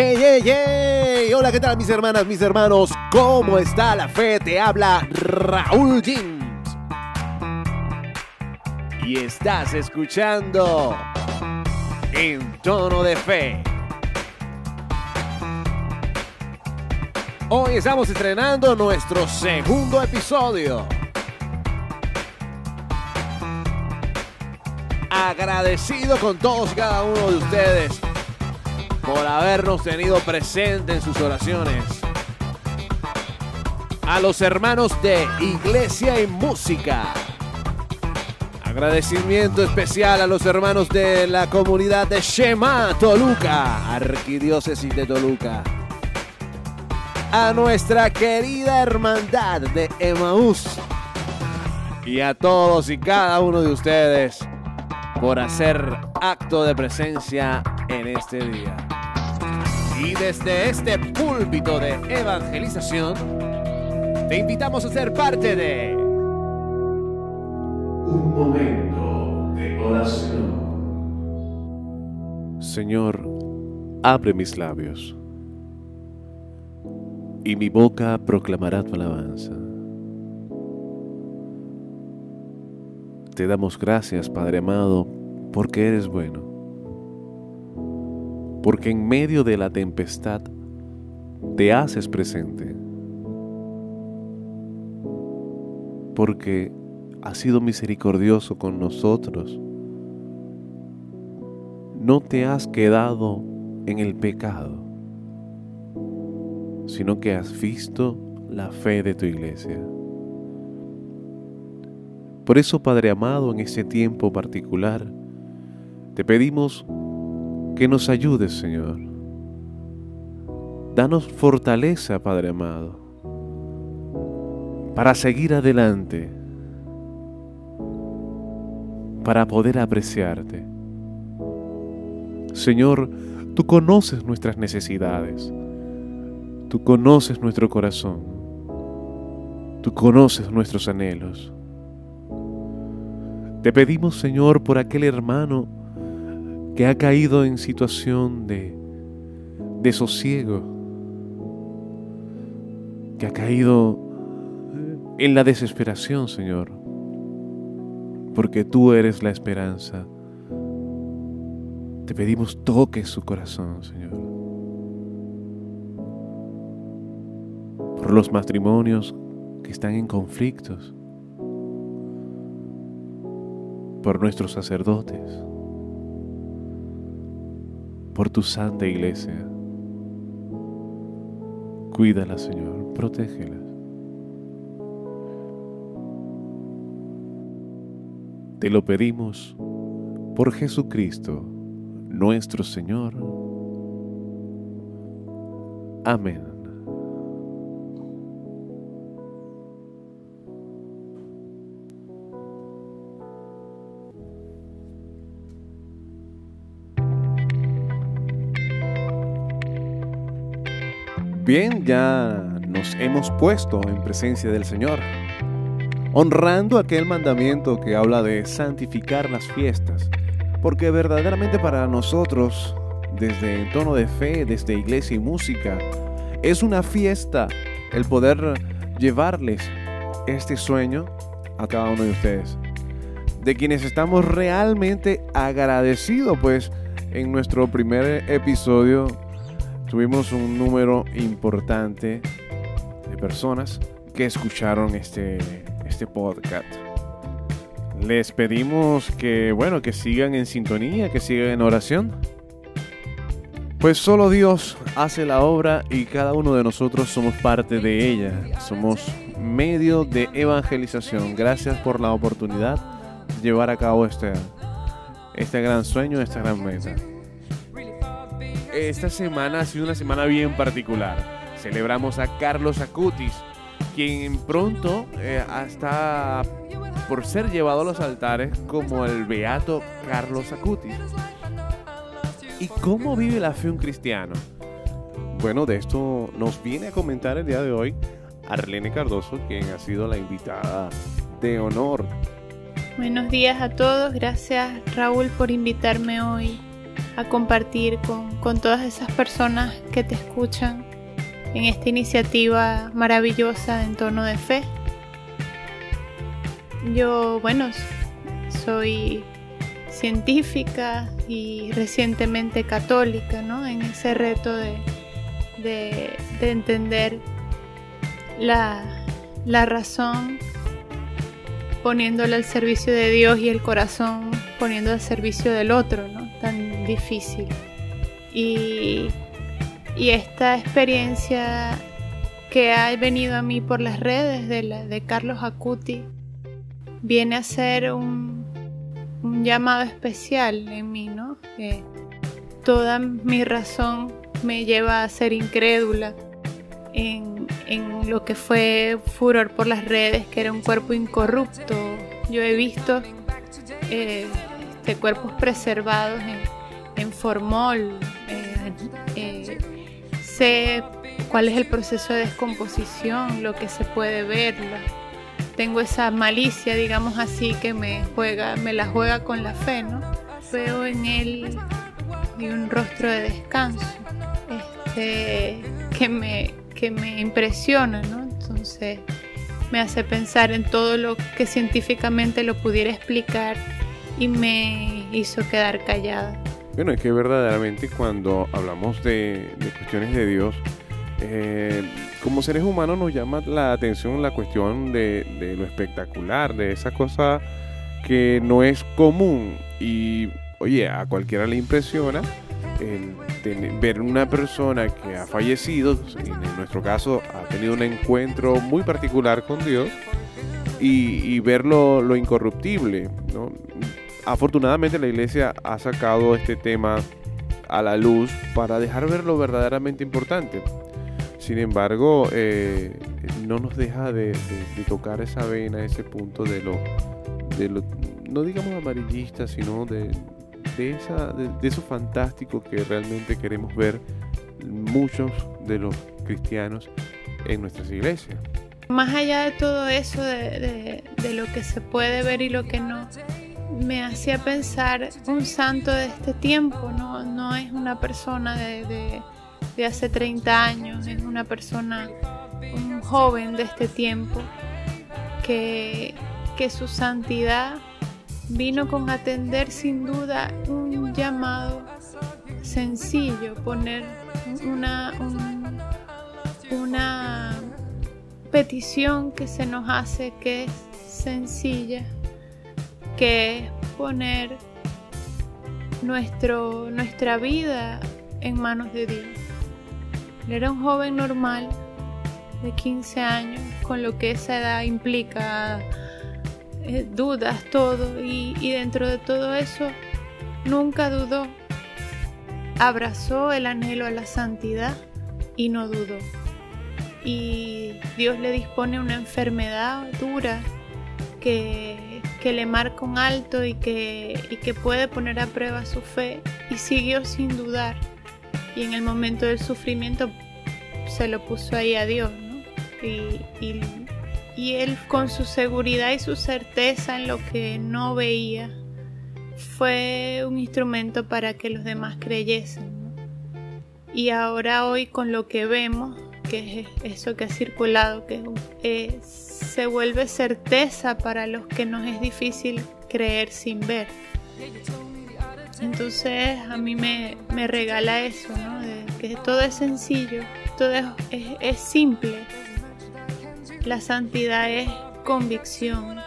Hey, hey, hey. Hola, ¿qué tal mis hermanas, mis hermanos? ¿Cómo está la fe? Te habla Raúl Jeans. Y estás escuchando En Tono de Fe. Hoy estamos estrenando nuestro segundo episodio. Agradecido con todos y cada uno de ustedes por habernos tenido presente en sus oraciones. A los hermanos de Iglesia y Música. Agradecimiento especial a los hermanos de la comunidad de Shema Toluca, Arquidiócesis de Toluca. A nuestra querida hermandad de Emaús. Y a todos y cada uno de ustedes por hacer acto de presencia en este día. Y desde este púlpito de evangelización, te invitamos a ser parte de Un momento de oración. Señor, abre mis labios, y mi boca proclamará tu alabanza. Te damos gracias, Padre amado, porque eres bueno. Porque en medio de la tempestad te haces presente. Porque has sido misericordioso con nosotros. No te has quedado en el pecado, sino que has visto la fe de tu iglesia. Por eso, Padre amado, en este tiempo particular, te pedimos que nos ayudes, Señor. Danos fortaleza, Padre amado, para seguir adelante, para poder apreciarte. Señor, tú conoces nuestras necesidades, tú conoces nuestro corazón, tú conoces nuestros anhelos. Te pedimos, Señor, por aquel hermano que ha caído en situación de desosiego, que ha caído en la desesperación, Señor, porque tú eres la esperanza. Te pedimos toque su corazón, Señor. Por los matrimonios que están en conflictos, por nuestros sacerdotes, por tu santa iglesia. Cuídala, Señor, protégela. Te lo pedimos por Jesucristo, nuestro Señor. Amén. Bien, ya nos hemos puesto en presencia del Señor, honrando aquel mandamiento que habla de santificar las fiestas, porque verdaderamente para nosotros, desde tono de fe, desde iglesia y música, es una fiesta el poder llevarles este sueño a cada uno de ustedes, de quienes estamos realmente agradecidos, pues en nuestro primer episodio tuvimos un número importante de personas que escucharon este, este podcast. Les pedimos que, bueno, que sigan en sintonía, que sigan en oración. Pues solo Dios hace la obra y cada uno de nosotros somos parte de ella. Somos medio de evangelización. Gracias por la oportunidad de llevar a cabo este, este gran sueño, esta gran meta esta semana ha sido una semana bien particular. Celebramos a Carlos Acutis, quien pronto eh, está por ser llevado a los altares como el beato Carlos Acutis. ¿Y cómo vive la fe un cristiano? Bueno, de esto nos viene a comentar el día de hoy Arlene Cardoso, quien ha sido la invitada de honor. Buenos días a todos, gracias Raúl por invitarme hoy a compartir con, con todas esas personas que te escuchan en esta iniciativa maravillosa en tono de fe. Yo, bueno, soy científica y recientemente católica, ¿no? En ese reto de, de, entender la, la razón poniéndola al servicio de Dios y el corazón poniendo al servicio del otro, ¿no? Difícil. Y, y esta experiencia que ha venido a mí por las redes de Carlos Acuti viene a ser un, un llamado especial en mí, ¿no? Que toda mi razón me lleva a ser incrédula en, en, lo que fue furor por las redes, que era un cuerpo incorrupto. Yo he visto eh, este, cuerpos preservados en, en formol. Eh, eh, sé cuál es el proceso de descomposición, lo que se puede ver. tengo esa malicia, digamos así, que me juega, me la juega con la fe, ¿no? Veo en él un rostro de descanso, este, que me, que me impresiona, ¿no? Entonces me hace pensar en todo lo que científicamente lo pudiera explicar y me hizo quedar callada. Bueno, es que verdaderamente cuando hablamos de, cuestiones de Dios, eh, como seres humanos nos llama la atención la cuestión de, lo espectacular, de esa cosa que no es común y, oye, a cualquiera le impresiona ver una persona que ha fallecido, en nuestro caso ha tenido un encuentro muy particular con Dios, y, ver lo, incorruptible. Afortunadamente la iglesia ha sacado este tema a la luz para dejar ver lo verdaderamente importante. Sin embargo, eh, no nos deja de, tocar esa vena, ese punto de lo, de lo no digamos amarillista, sino de, eso fantástico que realmente queremos ver muchos de los cristianos en nuestras iglesias. Más allá de todo eso, de, lo que se puede ver y lo que no, me hacía pensar un santo de este tiempo, no, no es una persona de, de, hace 30 años, es una persona, un joven de este tiempo, que, que su santidad vino con atender sin duda un llamado sencillo, poner una, una petición que se nos hace que es sencilla, que es poner nuestro, nuestra vida en manos de Dios. Él era un joven normal de 15 años, con lo que esa edad implica eh, dudas, todo, y, dentro de todo eso nunca dudó. Abrazó el anhelo a la santidad y no dudó. Y Dios le dispone una enfermedad dura que, que le marca un alto y que, y que puede poner a prueba su fe y siguió sin dudar. Y en el momento del sufrimiento se lo puso ahí a Dios. ¿no? Y, y y él con su seguridad y su certeza en lo que no veía fue un instrumento para que los demás creyesen. Y ahora hoy con lo que vemos, que es eso que ha circulado, que se vuelve certeza para los que nos es difícil creer sin ver. Entonces a mí me, regala eso, ¿no? de que todo es sencillo, todo es simple la santidad es convicción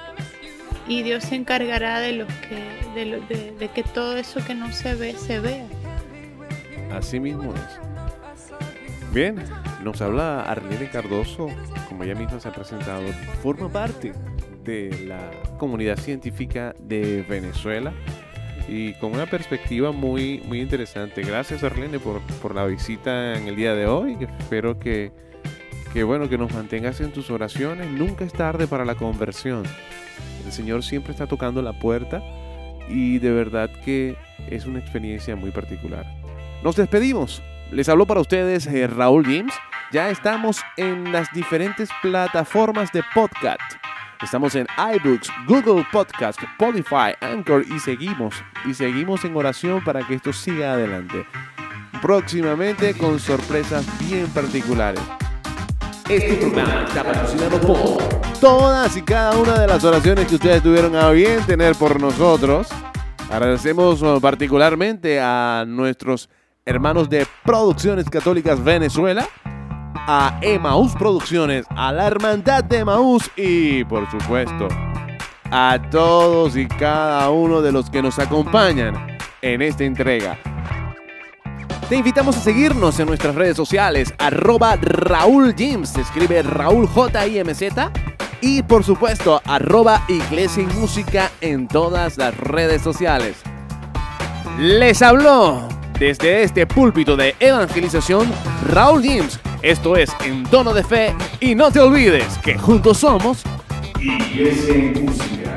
y Dios se encargará de, los que, de, que todo eso que no se ve, se vea. Así mismo es. Bien, nos habla Arlene Cardoso, como ella misma se ha presentado, forma parte de la comunidad científica de Venezuela y con una perspectiva muy, muy interesante. Gracias Arlene por, por la visita en el día de hoy. Espero que que bueno, que nos mantengas en tus oraciones. Nunca es tarde para la conversión. El Señor siempre está tocando la puerta y de verdad que es una experiencia muy particular. Nos despedimos. Les habló para ustedes eh, Raúl James. Ya estamos en las diferentes plataformas de podcast. Estamos en iBooks, Google Podcast, Spotify, Anchor y seguimos. Y seguimos en oración para que esto siga adelante. Próximamente con sorpresas bien particulares. Este programa está patrocinado por Todas y cada una de las oraciones que ustedes tuvieron a bien tener por nosotros. Agradecemos uh, particularmente a nuestros hermanos de Producciones Católicas Venezuela, a Emaús Producciones, a la Hermandad de Emaús y, por supuesto, a todos y cada uno de los que nos acompañan en esta entrega. Te invitamos a seguirnos en nuestras redes sociales, arroba Raúl Jims, se escribe Raúl J-I-M-Z, y por supuesto, arroba Iglesia y Música en todas las redes sociales. Les habló desde este púlpito de evangelización Raúl Jims. Esto es En Tono de Fe y no te olvides que juntos somos Iglesia Música.